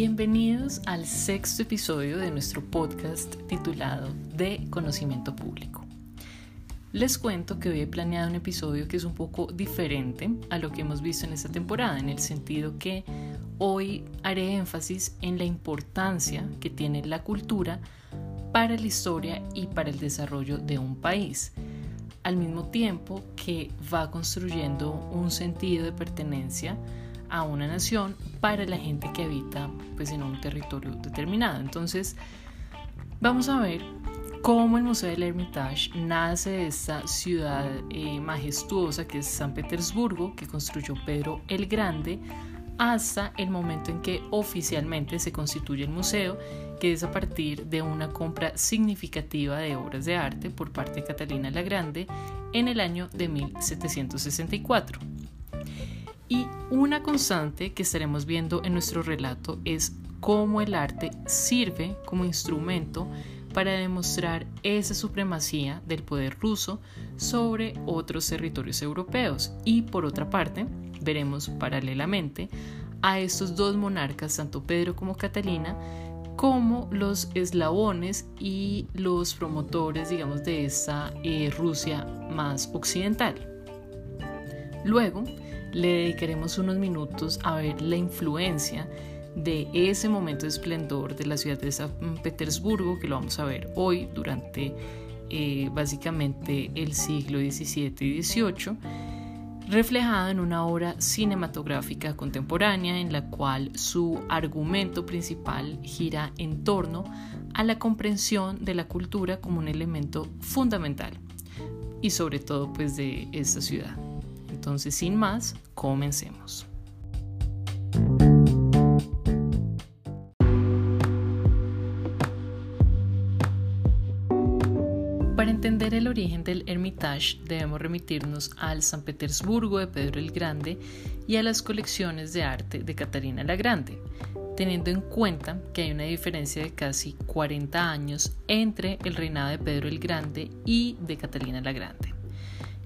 Bienvenidos al sexto episodio de nuestro podcast titulado De Conocimiento Público. Les cuento que hoy he planeado un episodio que es un poco diferente a lo que hemos visto en esta temporada, en el sentido que hoy haré énfasis en la importancia que tiene la cultura para la historia y para el desarrollo de un país, al mismo tiempo que va construyendo un sentido de pertenencia a una nación para la gente que habita pues, en un territorio determinado. Entonces, vamos a ver cómo el Museo del Hermitage nace de esta ciudad eh, majestuosa que es San Petersburgo, que construyó Pedro el Grande, hasta el momento en que oficialmente se constituye el museo, que es a partir de una compra significativa de obras de arte por parte de Catalina la Grande en el año de 1764. Y una constante que estaremos viendo en nuestro relato es cómo el arte sirve como instrumento para demostrar esa supremacía del poder ruso sobre otros territorios europeos. Y por otra parte, veremos paralelamente a estos dos monarcas, tanto Pedro como Catalina, como los eslabones y los promotores, digamos, de esta eh, Rusia más occidental. Luego, le dedicaremos unos minutos a ver la influencia de ese momento de esplendor de la ciudad de San Petersburgo, que lo vamos a ver hoy durante eh, básicamente el siglo XVII y XVIII, reflejado en una obra cinematográfica contemporánea en la cual su argumento principal gira en torno a la comprensión de la cultura como un elemento fundamental y sobre todo pues de esta ciudad. Entonces, sin más, comencemos. Para entender el origen del Hermitage debemos remitirnos al San Petersburgo de Pedro el Grande y a las colecciones de arte de Catarina la Grande, teniendo en cuenta que hay una diferencia de casi 40 años entre el reinado de Pedro el Grande y de Catalina la Grande.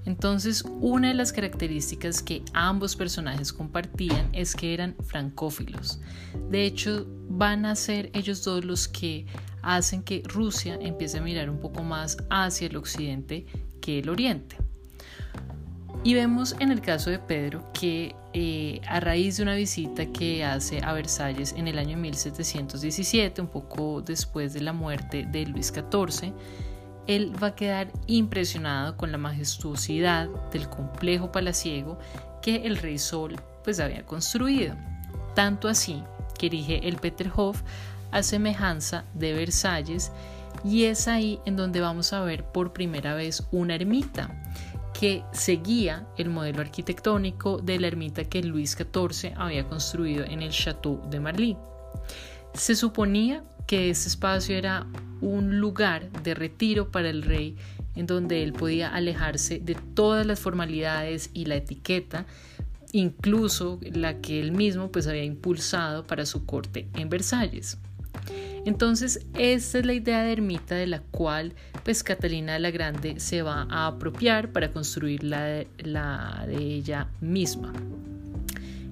Entonces, una de las características que ambos personajes compartían es que eran francófilos. De hecho, van a ser ellos dos los que hacen que Rusia empiece a mirar un poco más hacia el occidente que el oriente. Y vemos en el caso de Pedro que eh, a raíz de una visita que hace a Versalles en el año 1717, un poco después de la muerte de Luis XIV, él va a quedar impresionado con la majestuosidad del complejo palaciego que el rey Sol pues había construido. Tanto así que erige el Peterhof a semejanza de Versalles y es ahí en donde vamos a ver por primera vez una ermita que seguía el modelo arquitectónico de la ermita que Luis XIV había construido en el Château de Marly. Se suponía que ese espacio era un lugar de retiro para el rey en donde él podía alejarse de todas las formalidades y la etiqueta, incluso la que él mismo pues había impulsado para su corte en Versalles. Entonces, esta es la idea de ermita de la cual pues Catalina la Grande se va a apropiar para construir la la de ella misma.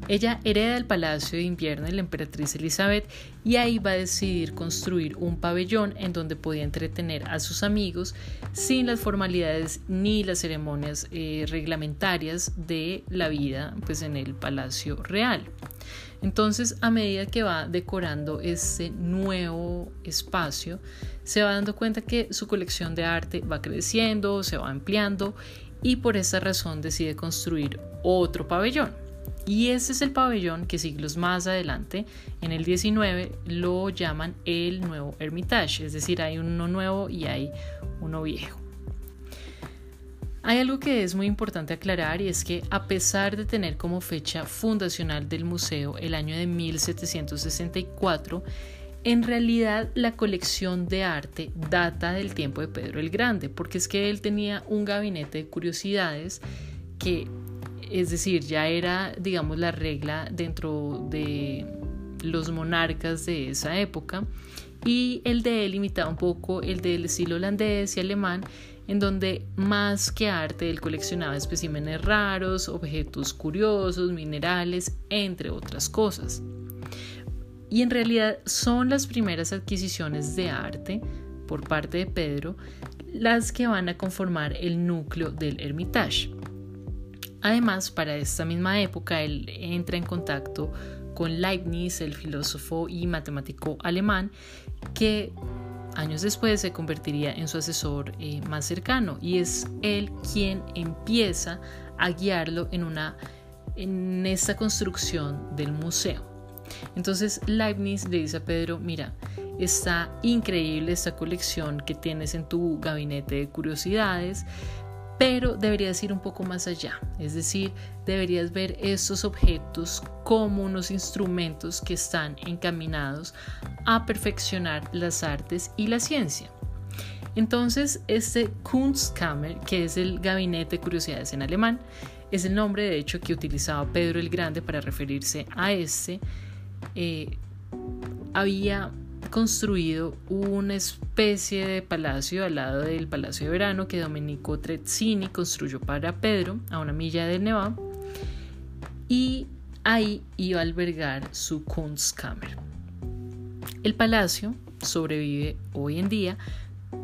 Ella hereda el palacio de invierno de la emperatriz Elizabeth y ahí va a decidir construir un pabellón en donde podía entretener a sus amigos sin las formalidades ni las ceremonias eh, reglamentarias de la vida pues, en el palacio real. Entonces, a medida que va decorando este nuevo espacio, se va dando cuenta que su colección de arte va creciendo, se va ampliando y por esa razón decide construir otro pabellón. Y ese es el pabellón que siglos más adelante, en el 19, lo llaman el nuevo Hermitage, es decir, hay uno nuevo y hay uno viejo. Hay algo que es muy importante aclarar y es que a pesar de tener como fecha fundacional del museo el año de 1764, en realidad la colección de arte data del tiempo de Pedro el Grande, porque es que él tenía un gabinete de curiosidades que es decir, ya era, digamos, la regla dentro de los monarcas de esa época y el de él imitaba un poco el del estilo holandés y alemán en donde más que arte él coleccionaba especímenes raros, objetos curiosos, minerales, entre otras cosas. y en realidad son las primeras adquisiciones de arte por parte de Pedro las que van a conformar el núcleo del Hermitage. Además, para esta misma época, él entra en contacto con Leibniz, el filósofo y matemático alemán, que años después se convertiría en su asesor eh, más cercano y es él quien empieza a guiarlo en, una, en esta construcción del museo. Entonces Leibniz le dice a Pedro, mira, está increíble esta colección que tienes en tu gabinete de curiosidades, pero deberías ir un poco más allá, es decir, deberías ver estos objetos como unos instrumentos que están encaminados a perfeccionar las artes y la ciencia. Entonces, este Kunstkammer, que es el gabinete de curiosidades en alemán, es el nombre de hecho que utilizaba Pedro el Grande para referirse a este, eh, había construido una especie de palacio al lado del Palacio de Verano que Domenico Trezzini construyó para Pedro a una milla del Nevado y ahí iba a albergar su Kunstkammer. El palacio sobrevive hoy en día,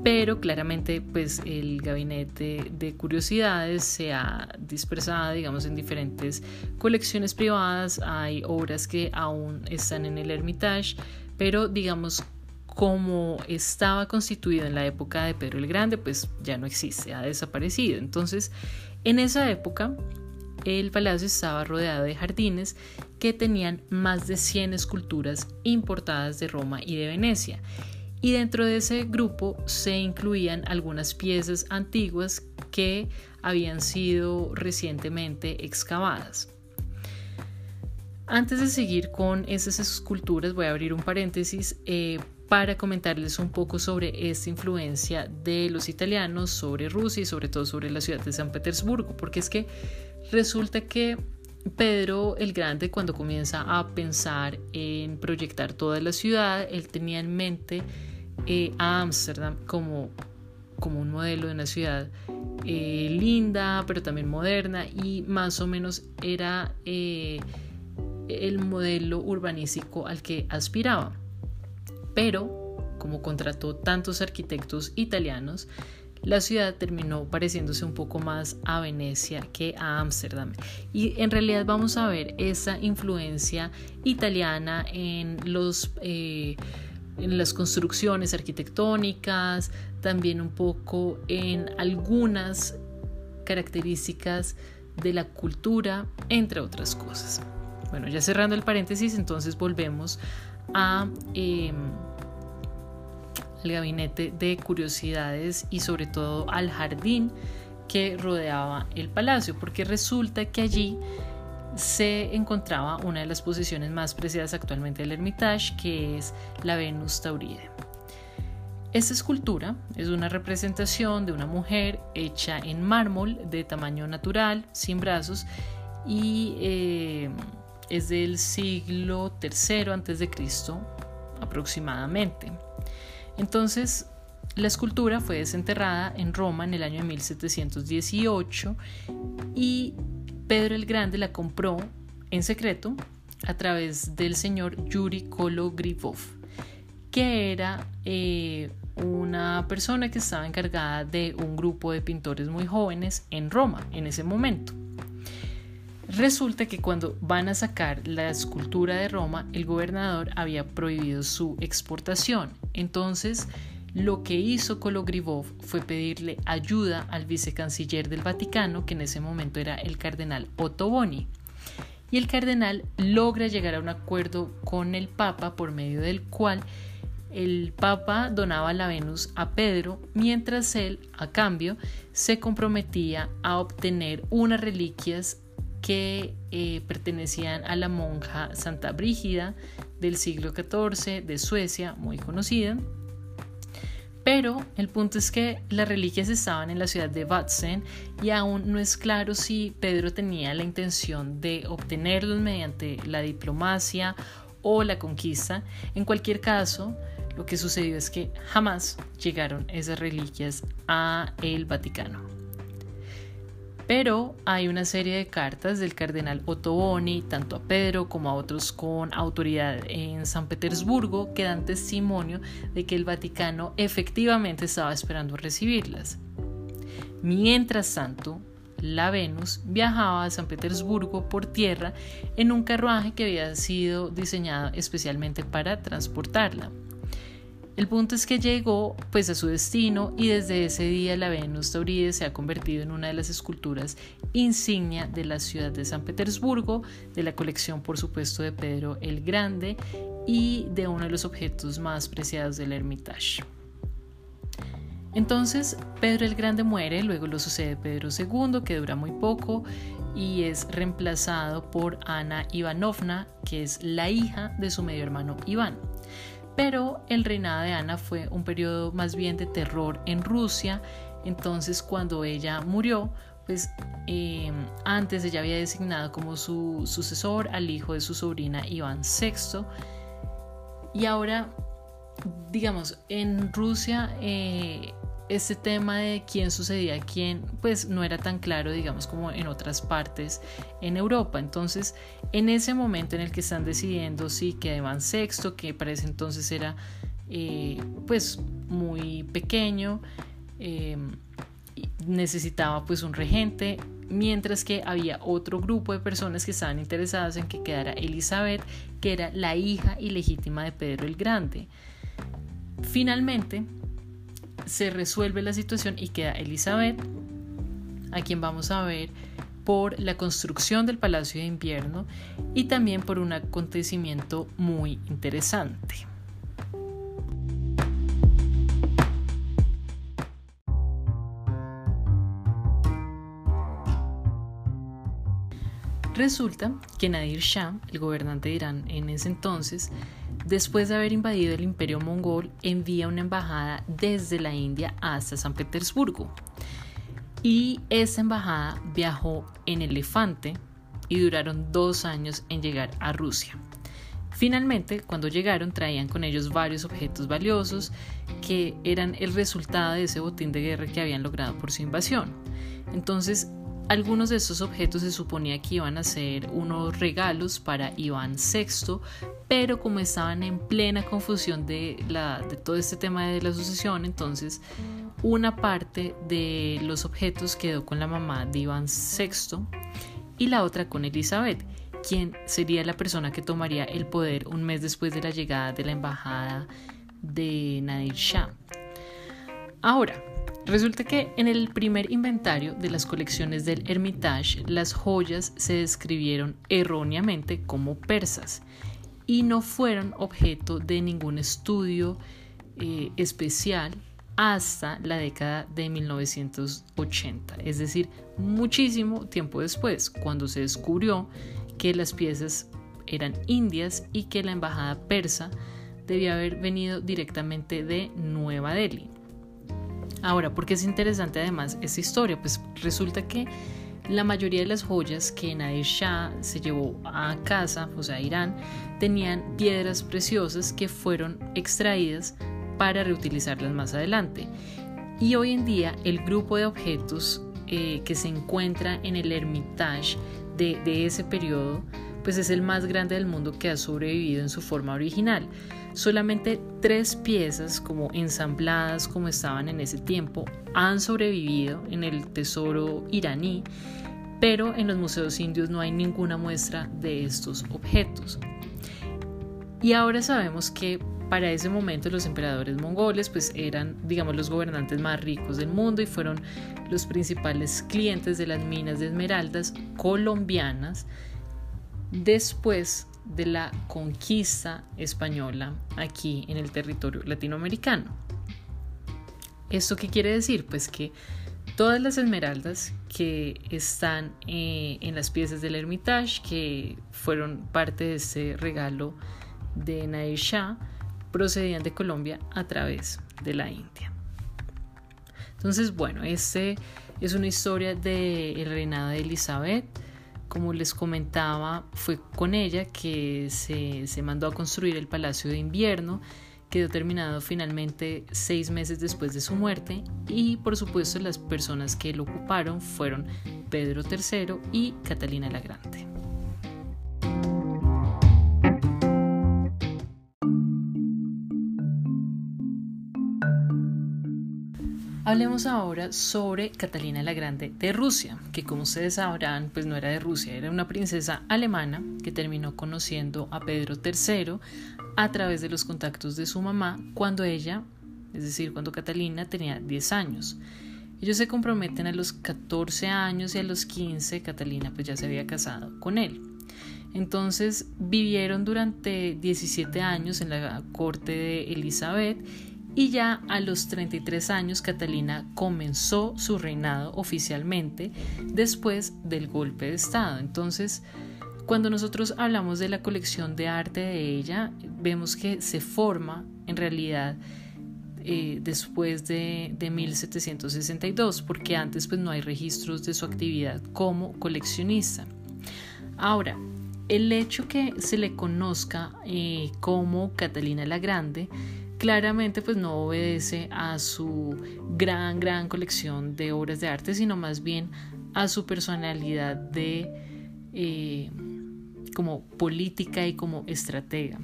pero claramente pues el gabinete de curiosidades se ha dispersado digamos en diferentes colecciones privadas hay obras que aún están en el Hermitage pero digamos como estaba constituido en la época de Pedro el Grande, pues ya no existe, ha desaparecido. Entonces, en esa época, el palacio estaba rodeado de jardines que tenían más de 100 esculturas importadas de Roma y de Venecia. Y dentro de ese grupo se incluían algunas piezas antiguas que habían sido recientemente excavadas. Antes de seguir con esas esculturas, voy a abrir un paréntesis eh, para comentarles un poco sobre esta influencia de los italianos sobre Rusia y sobre todo sobre la ciudad de San Petersburgo, porque es que resulta que Pedro el Grande cuando comienza a pensar en proyectar toda la ciudad, él tenía en mente eh, a Ámsterdam como, como un modelo de una ciudad eh, linda, pero también moderna y más o menos era el modelo urbanístico al que aspiraba. Pero, como contrató tantos arquitectos italianos, la ciudad terminó pareciéndose un poco más a Venecia que a Ámsterdam. Y en realidad vamos a ver esa influencia italiana en, los, eh, en las construcciones arquitectónicas, también un poco en algunas características de la cultura, entre otras cosas. Bueno, ya cerrando el paréntesis, entonces volvemos a, em, al gabinete de curiosidades y sobre todo al jardín que rodeaba el palacio, porque resulta que allí se encontraba una de las posiciones más preciadas actualmente del Hermitage, que es la Venus Tauride. Esta escultura es una representación de una mujer hecha en mármol de tamaño natural, sin brazos, y eh, es del siglo III antes de Cristo aproximadamente. Entonces, la escultura fue desenterrada en Roma en el año de 1718 y Pedro el Grande la compró en secreto a través del señor Yuri Kologrivov, que era eh, una persona que estaba encargada de un grupo de pintores muy jóvenes en Roma en ese momento. Resulta que cuando van a sacar la escultura de Roma, el gobernador había prohibido su exportación. Entonces, lo que hizo Kologrivov fue pedirle ayuda al vicecanciller del Vaticano, que en ese momento era el cardenal Ottoboni. Y el cardenal logra llegar a un acuerdo con el Papa por medio del cual el Papa donaba la Venus a Pedro, mientras él, a cambio, se comprometía a obtener unas reliquias que eh, pertenecían a la monja Santa Brígida del siglo XIV de Suecia, muy conocida. Pero el punto es que las reliquias estaban en la ciudad de Vatzen y aún no es claro si Pedro tenía la intención de obtenerlos mediante la diplomacia o la conquista. En cualquier caso, lo que sucedió es que jamás llegaron esas reliquias a el Vaticano. Pero hay una serie de cartas del cardenal Ottoboni, tanto a Pedro como a otros con autoridad en San Petersburgo, que dan testimonio de que el Vaticano efectivamente estaba esperando recibirlas. Mientras tanto, la Venus viajaba a San Petersburgo por tierra en un carruaje que había sido diseñado especialmente para transportarla. El punto es que llegó pues a su destino y desde ese día la Venus Tauride se ha convertido en una de las esculturas insignia de la ciudad de San Petersburgo, de la colección por supuesto de Pedro el Grande y de uno de los objetos más preciados del Hermitage. Entonces Pedro el Grande muere, luego lo sucede Pedro II, que dura muy poco, y es reemplazado por Ana Ivanovna, que es la hija de su medio hermano Iván. Pero el reinado de Ana fue un periodo más bien de terror en Rusia, entonces cuando ella murió, pues eh, antes ella había designado como su sucesor al hijo de su sobrina Iván VI, y ahora, digamos, en Rusia eh, este tema de quién sucedía a quién, pues no era tan claro, digamos, como en otras partes en Europa. Entonces, en ese momento en el que están decidiendo si que Iván Sexto, que para ese entonces era eh, pues muy pequeño, em, necesitaba pues un regente, mientras que había otro grupo de personas que estaban interesadas en que quedara Elizabeth, que era la hija ilegítima de Pedro el Grande. Finalmente, se resuelve la situación y queda Elizabeth, a quien vamos a ver por la construcción del Palacio de Invierno y también por un acontecimiento muy interesante. Resulta que Nadir Shah, el gobernante de Irán en ese entonces, Después de haber invadido el imperio mongol, envía una embajada desde la India hasta San Petersburgo. Y esa embajada viajó en elefante y duraron dos años en llegar a Rusia. Finalmente, cuando llegaron, traían con ellos varios objetos valiosos que eran el resultado de ese botín de guerra que habían logrado por su invasión. Entonces, algunos de estos objetos se suponía que iban a ser unos regalos para Iván VI, pero como estaban en plena confusión de, todo este tema de la sucesión, entonces una parte de los objetos quedó con la mamá de Iván VI y la otra con Elizabeth, quien sería la persona que tomaría el poder un mes después de la llegada de la embajada de Nadir Shah. Ahora, Resulta que en el primer inventario de las colecciones del Hermitage, las joyas se describieron erróneamente como persas y no fueron objeto de ningún estudio eh, especial hasta la década de 1980, es decir, muchísimo tiempo después, cuando se descubrió que las piezas eran indias y que la embajada persa debía haber venido directamente de Nueva Delhi. Ahora, ¿por qué es interesante además esta historia? Pues resulta que la mayoría de las joyas que Nadir Shah se llevó a casa, o sea, a Irán, tenían piedras preciosas que fueron extraídas para reutilizarlas más adelante. Y hoy en día el grupo de objetos eh, que se encuentra en el Hermitage de, ese periodo, pues es el más grande del mundo que ha sobrevivido en su forma original. Solamente tres piezas, como ensambladas como estaban en ese tiempo, han sobrevivido en el tesoro iraní, pero en los museos indios no hay ninguna muestra de estos objetos. Y ahora sabemos que para ese momento los emperadores mongoles pues eran digamos los gobernantes más ricos del mundo y fueron los principales clientes de las minas de esmeraldas colombianas después de la conquista española aquí en el territorio latinoamericano. ¿Esto qué quiere decir? Pues que todas las esmeraldas que están eh, en las piezas del Hermitage, que fueron parte de ese regalo de Nadir Shah, procedían de Colombia a través de la India. Entonces, bueno, este es una historia del reinado de Elizabeth como les comentaba, fue con ella que se, mandó a construir el Palacio de Invierno, quedó terminado finalmente seis meses después de su muerte y por supuesto las personas que lo ocuparon fueron Pedro III y Catalina la Grande. Hablemos ahora sobre Catalina la Grande de Rusia, que como ustedes sabrán, pues no era de Rusia, era una princesa alemana que terminó conociendo a Pedro III a través de los contactos de su mamá cuando ella, es decir, cuando Catalina tenía 10 años. Ellos se comprometen a los 14 años y a los 15 Catalina pues ya se había casado con él. Entonces vivieron durante 17 años en la corte de Elizabeth y ya a los 33 años Catalina comenzó su reinado oficialmente después del golpe de Estado. Entonces, cuando nosotros hablamos de la colección de arte de ella, vemos que se forma en realidad eh, después de, de, 1762, porque antes pues no hay registros de su actividad como coleccionista. Ahora, el hecho que se le conozca eh, como Catalina la Grande claramente pues no obedece a su gran, gran colección de obras de arte, sino más bien a su personalidad de eh, como política y como estratega.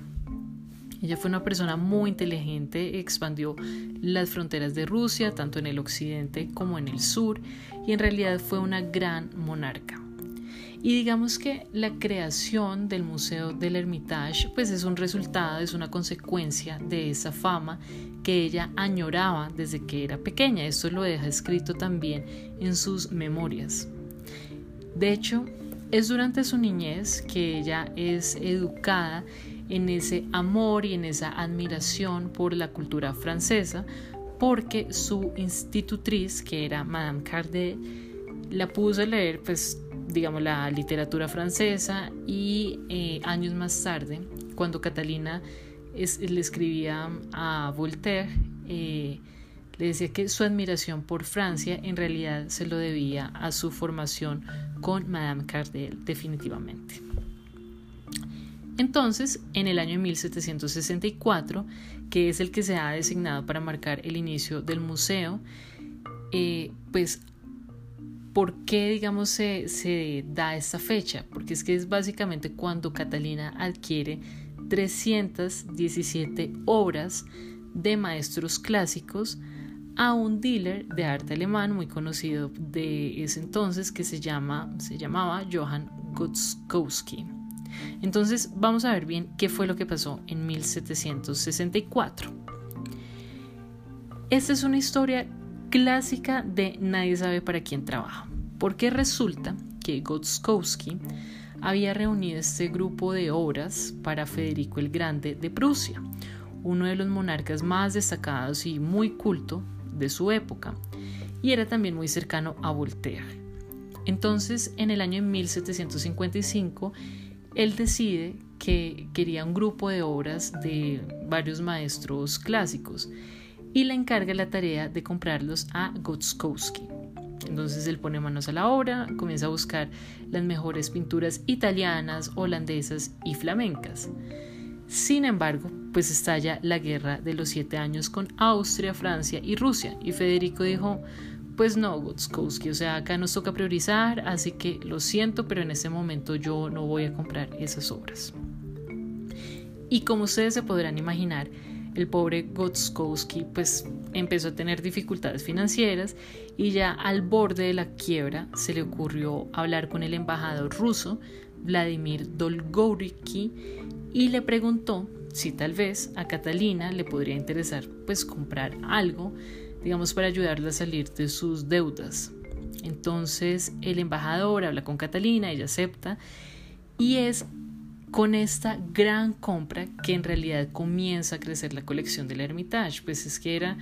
Ella fue una persona muy inteligente, expandió las fronteras de Rusia, tanto en el occidente como en el sur, y en realidad fue una gran monarca. Y digamos que la creación del Museo del Hermitage pues es un resultado, es una consecuencia de esa fama que ella añoraba desde que era pequeña. Esto lo deja escrito también en sus memorias. De hecho, es durante su niñez que ella es educada en ese amor y en esa admiración por la cultura francesa, porque su institutriz, que era Madame Cardet, la puso a leer pues digamos, la literatura francesa y eh, años más tarde, cuando Catalina le escribía a Voltaire, eh, le decía que su admiración por Francia en realidad se lo debía a su formación con Madame Cardel, definitivamente. Entonces, en el año 1764, que es el que se ha designado para marcar el inicio del museo, eh, pues ¿Por qué, digamos, se, da esta fecha? Porque es que es básicamente cuando Catalina adquiere 317 obras de maestros clásicos a un dealer de arte alemán muy conocido de ese entonces que se, llama, se llamaba Johann Gutzkowski. Entonces vamos a ver bien qué fue lo que pasó en 1764. Esta es una historia clásica de nadie sabe para quién trabaja, porque resulta que Gotskowski había reunido este grupo de obras para Federico el Grande de Prusia, uno de los monarcas más destacados y muy culto de su época, y era también muy cercano a Voltaire. Entonces, en el año 1755, él decide que quería un grupo de obras de varios maestros clásicos y le encarga la tarea de comprarlos a Gotskowski. Entonces él pone manos a la obra, comienza a buscar las mejores pinturas italianas, holandesas y flamencas. Sin embargo, pues estalla la guerra de los siete años con Austria, Francia y Rusia, y Federico dijo, pues no, Gotskowski, o sea, acá nos toca priorizar, así que lo siento, pero en este momento yo no voy a comprar esas obras. Y como ustedes se podrán imaginar, el pobre Gotskowski pues empezó a tener dificultades financieras y ya al borde de la quiebra se le ocurrió hablar con el embajador ruso Vladimir Dolgoriki y le preguntó si tal vez a Catalina le podría interesar pues comprar algo digamos para ayudarla a salir de sus deudas. Entonces el embajador habla con Catalina, ella acepta y es con esta gran compra que en realidad comienza a crecer la colección del Hermitage, pues es que era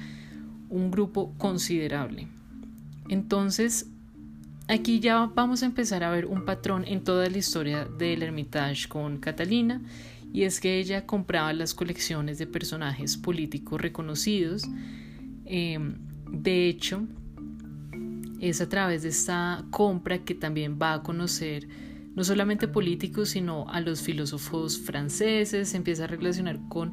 un grupo considerable. Entonces, aquí ya vamos a empezar a ver un patrón en toda la historia del Hermitage con Catalina, y es que ella compraba las colecciones de personajes políticos reconocidos. Em, de hecho, es a través de esta compra que también va a conocer no solamente políticos, sino a los filósofos franceses, se empieza a relacionar con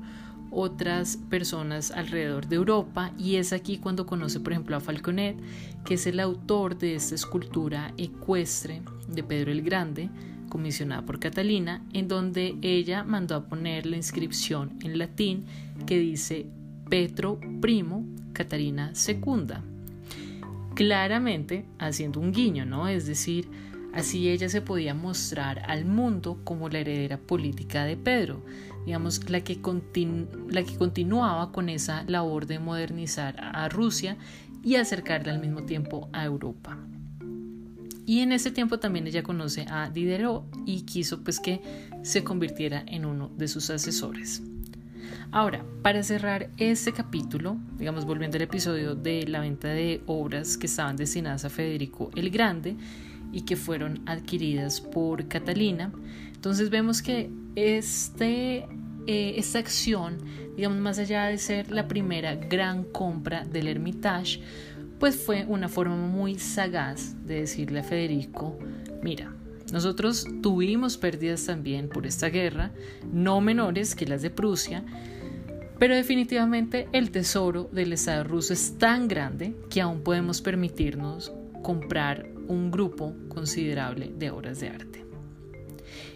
otras personas alrededor de Europa y es aquí cuando conoce por ejemplo a Falconet, que es el autor de esta escultura ecuestre de Pedro el Grande, comisionada por Catalina, en donde ella mandó a poner la inscripción en latín que dice Petro Primo, Catarina Secunda. Claramente haciendo un guiño, ¿no? Es decir, así ella se podía mostrar al mundo como la heredera política de Pedro, digamos, la que, la que continuaba con esa labor de modernizar a Rusia y acercarla al mismo tiempo a Europa. Y en ese tiempo también ella conoce a Diderot y quiso pues que se convirtiera en uno de sus asesores. Ahora, para cerrar este capítulo, digamos volviendo al episodio de la venta de obras que estaban destinadas a Federico el Grande y que fueron adquiridas por Catalina, entonces vemos que este, eh, esta acción, digamos más allá de ser la primera gran compra del Hermitage, pues fue una forma muy sagaz de decirle a Federico, mira, nosotros tuvimos pérdidas también por esta guerra, no menores que las de Prusia, pero definitivamente el tesoro del Estado ruso es tan grande que aún podemos permitirnos comprar un grupo considerable de obras de arte.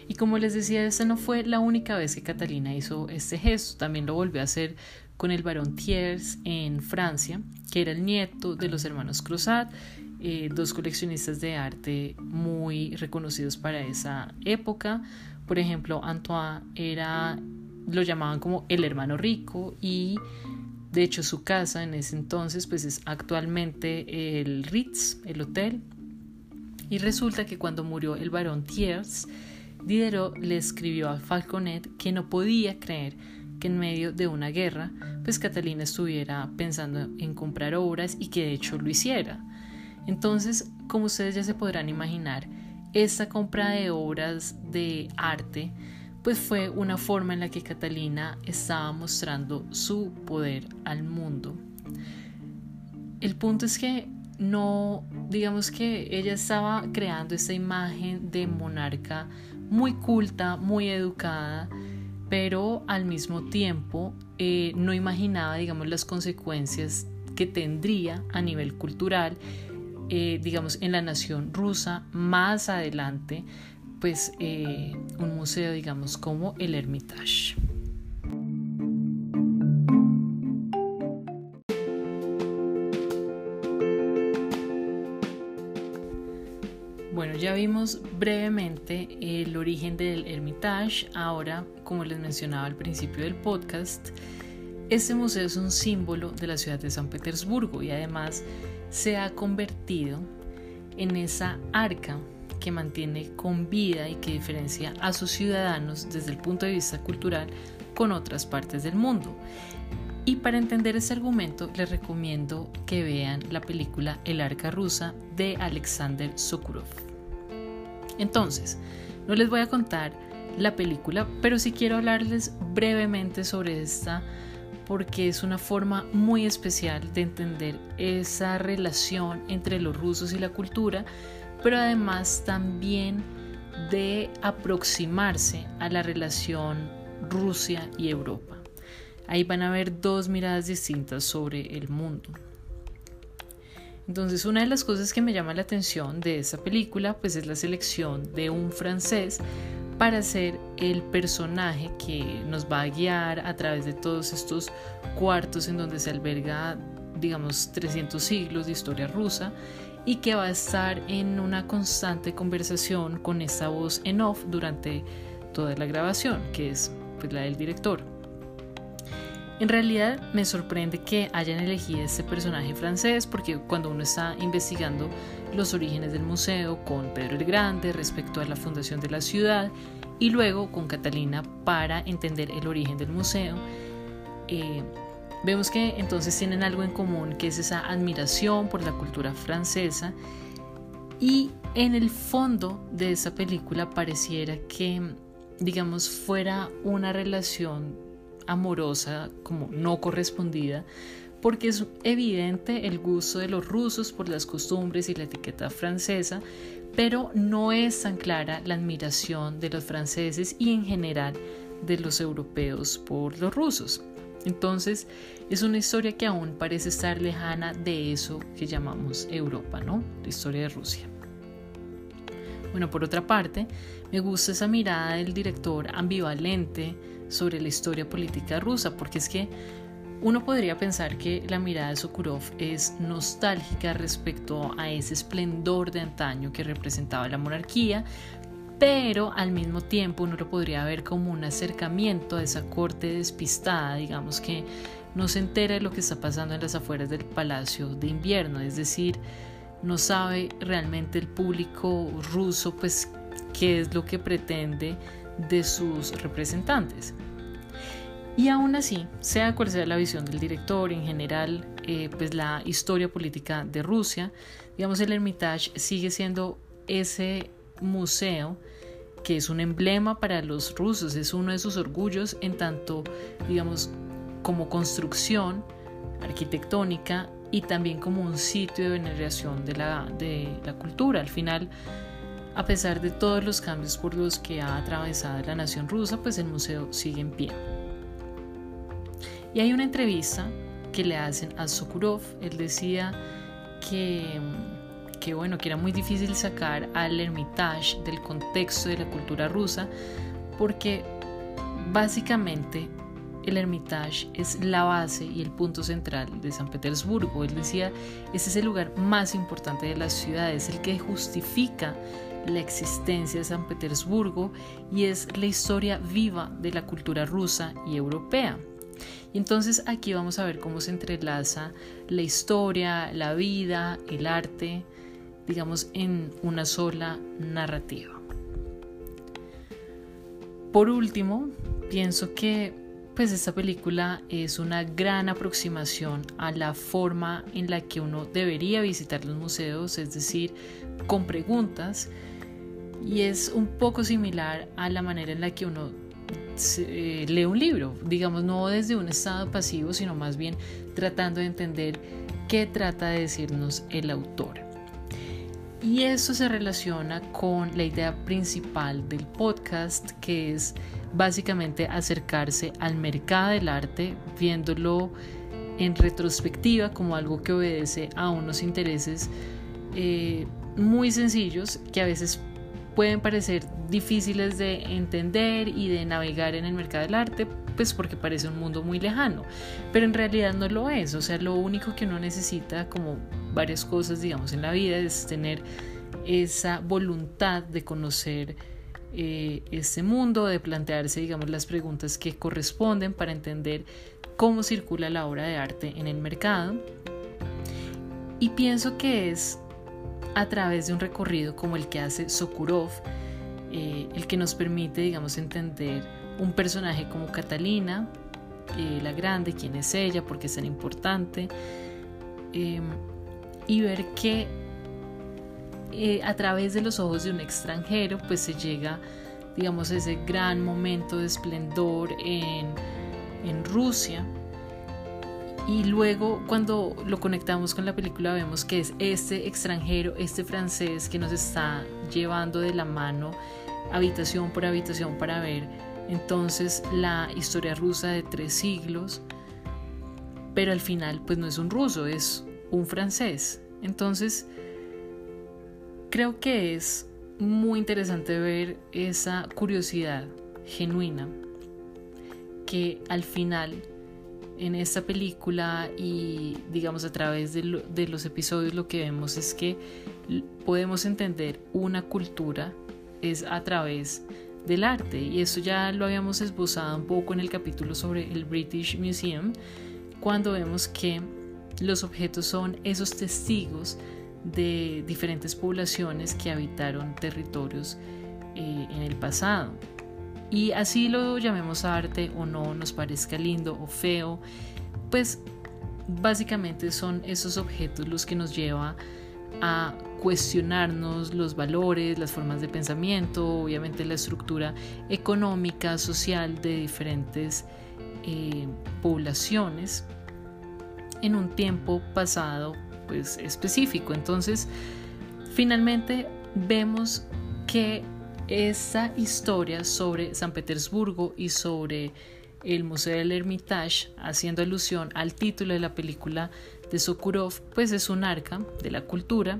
Y como les decía, esta no fue la única vez que Catalina hizo este gesto, también lo volvió a hacer con el barón Thiers en Francia, que era el nieto de los hermanos Crozat, eh, dos coleccionistas de arte muy reconocidos para esa época. Por ejemplo, Antoine era, lo llamaban como el hermano rico y de hecho su casa en ese entonces pues es actualmente el Ritz, el hotel. Y resulta que cuando murió el barón Thiers, Diderot le escribió a Falconet que no podía creer que en medio de una guerra, pues Catalina estuviera pensando en comprar obras y que de hecho lo hiciera. Entonces, como ustedes ya se podrán imaginar, esta compra de obras de arte pues fue una forma en la que Catalina estaba mostrando su poder al mundo. El punto es que no, digamos que ella estaba creando esta imagen de monarca muy culta, muy educada, pero al mismo tiempo eh, no imaginaba, digamos, las consecuencias que tendría a nivel cultural, eh, digamos, en la nación rusa más adelante, pues eh, un museo, digamos, como el Hermitage. Ya vimos brevemente el origen del Hermitage. Ahora, como les mencionaba al principio del podcast, este museo es un símbolo de la ciudad de San Petersburgo y además se ha convertido en esa arca que mantiene con vida y que diferencia a sus ciudadanos desde el punto de vista cultural con otras partes del mundo. Y para entender ese argumento les recomiendo que vean la película El arca rusa de Alexander Sokurov. Entonces, no les voy a contar la película, pero sí quiero hablarles brevemente sobre esta porque es una forma muy especial de entender esa relación entre los rusos y la cultura, pero además también de aproximarse a la relación Rusia y Europa. Ahí van a ver dos miradas distintas sobre el mundo. Entonces una de las cosas que me llama la atención de esta película pues es la selección de un francés para ser el personaje que nos va a guiar a través de todos estos cuartos en donde se alberga digamos 300 siglos de historia rusa y que va a estar en una constante conversación con esta voz en off durante toda la grabación, que es pues, la del director. En realidad me sorprende que hayan elegido este personaje francés porque cuando uno está investigando los orígenes del museo con Pedro el Grande respecto a la fundación de la ciudad y luego con Catalina para entender el origen del museo, eh, vemos que entonces tienen algo en común que es esa admiración por la cultura francesa. Y en el fondo de esa película pareciera que digamos fuera una relación amorosa como no correspondida, porque es evidente el gusto de los rusos por las costumbres y la etiqueta francesa, pero no es tan clara la admiración de los franceses y en general de los europeos por los rusos. Entonces, es una historia que aún parece estar lejana de eso que llamamos Europa, ¿no? La historia de Rusia. Bueno, por otra parte, me gusta esa mirada del director ambivalente sobre la historia política rusa, porque es que uno podría pensar que la mirada de Sokurov es nostálgica respecto a ese esplendor de antaño que representaba la monarquía, pero al mismo tiempo uno lo podría ver como un acercamiento a esa corte despistada, digamos que no se entera de lo que está pasando en las afueras del Palacio de Invierno, es decir, no sabe realmente el público ruso pues qué es lo que pretende de sus representantes. Y aún así, sea cual sea la visión del director, en general, eh, pues la historia política de Rusia, digamos, el Hermitage sigue siendo ese museo que es un emblema para los rusos, es uno de sus orgullos en tanto, digamos, como construcción arquitectónica y también como un sitio de veneración de la, de la cultura. Al final, a pesar de todos los cambios por los que ha atravesado la nación rusa, pues el museo sigue en pie. Y hay una entrevista que le hacen a Sokurov. Él decía que, que, bueno, que era muy difícil sacar al Hermitage del contexto de la cultura rusa porque básicamente el Hermitage es la base y el punto central de San Petersburgo. Él decía, ese es el lugar más importante de la ciudad, es el que justifica la existencia de San Petersburgo y es la historia viva de la cultura rusa y europea. Y entonces aquí vamos a ver cómo se entrelaza la historia, la vida, el arte, digamos, en una sola narrativa. Por último, pienso que pues esta película es una gran aproximación a la forma en la que uno debería visitar los museos, es decir, con preguntas, y es un poco similar a la manera en la que uno eh, lee un libro, digamos, no desde un estado pasivo, sino más bien tratando de entender qué trata de decirnos el autor. Y eso se relaciona con la idea principal del podcast, que es básicamente acercarse al mercado del arte, viéndolo en retrospectiva como algo que obedece a unos intereses eh, muy sencillos que a veces pueden parecer difíciles de entender y de navegar en el mercado del arte, pues porque parece un mundo muy lejano, pero en realidad no lo es, o sea, lo único que uno necesita, como varias cosas, digamos, en la vida, es tener esa voluntad de conocer eh, este mundo, de plantearse, digamos, las preguntas que corresponden para entender cómo circula la obra de arte en el mercado. Y pienso que es a través de un recorrido como el que hace Sokurov, eh, el que nos permite, digamos, entender un personaje como Catalina, eh, la grande, quién es ella, por qué es tan importante, em, y ver que eh, a través de los ojos de un extranjero, pues se llega, digamos, a ese gran momento de esplendor en, en Rusia y luego cuando lo conectamos con la película vemos que es este extranjero, este francés que nos está llevando de la mano habitación por habitación para ver entonces la historia rusa de tres siglos. Pero al final pues no es un ruso, es un francés. Entonces creo que es muy interesante ver esa curiosidad genuina que al final en esta película y digamos a través de, los episodios lo que vemos es que podemos entender una cultura es a través del arte y eso ya lo habíamos esbozado un poco en el capítulo sobre el British Museum cuando vemos que los objetos son esos testigos de diferentes poblaciones que habitaron territorios eh, en el pasado. Y así lo llamemos arte o no, nos parezca lindo o feo, pues básicamente son esos objetos los que nos lleva a cuestionarnos los valores, las formas de pensamiento, obviamente la estructura económica, social de diferentes eh, poblaciones en un tiempo pasado pues específico. Entonces, finalmente vemos que esa historia sobre San Petersburgo y sobre el Museo del Hermitage, haciendo alusión al título de la película de Sokurov, pues es un arca de la cultura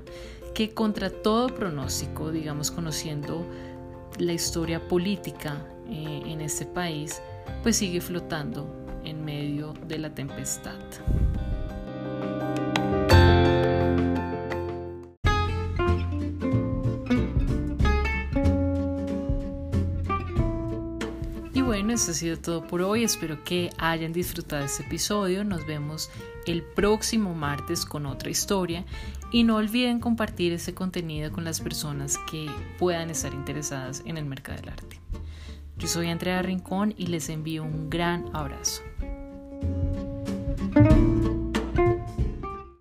que contra todo pronóstico, digamos conociendo la historia política eh, en este país, pues sigue flotando en medio de la tempestad. Eso ha sido todo por hoy. Espero que hayan disfrutado este episodio. Nos vemos el próximo martes con otra historia y no olviden compartir este contenido con las personas que puedan estar interesadas en el mercado del arte. Yo soy Andrea Rincón y les envío un gran abrazo.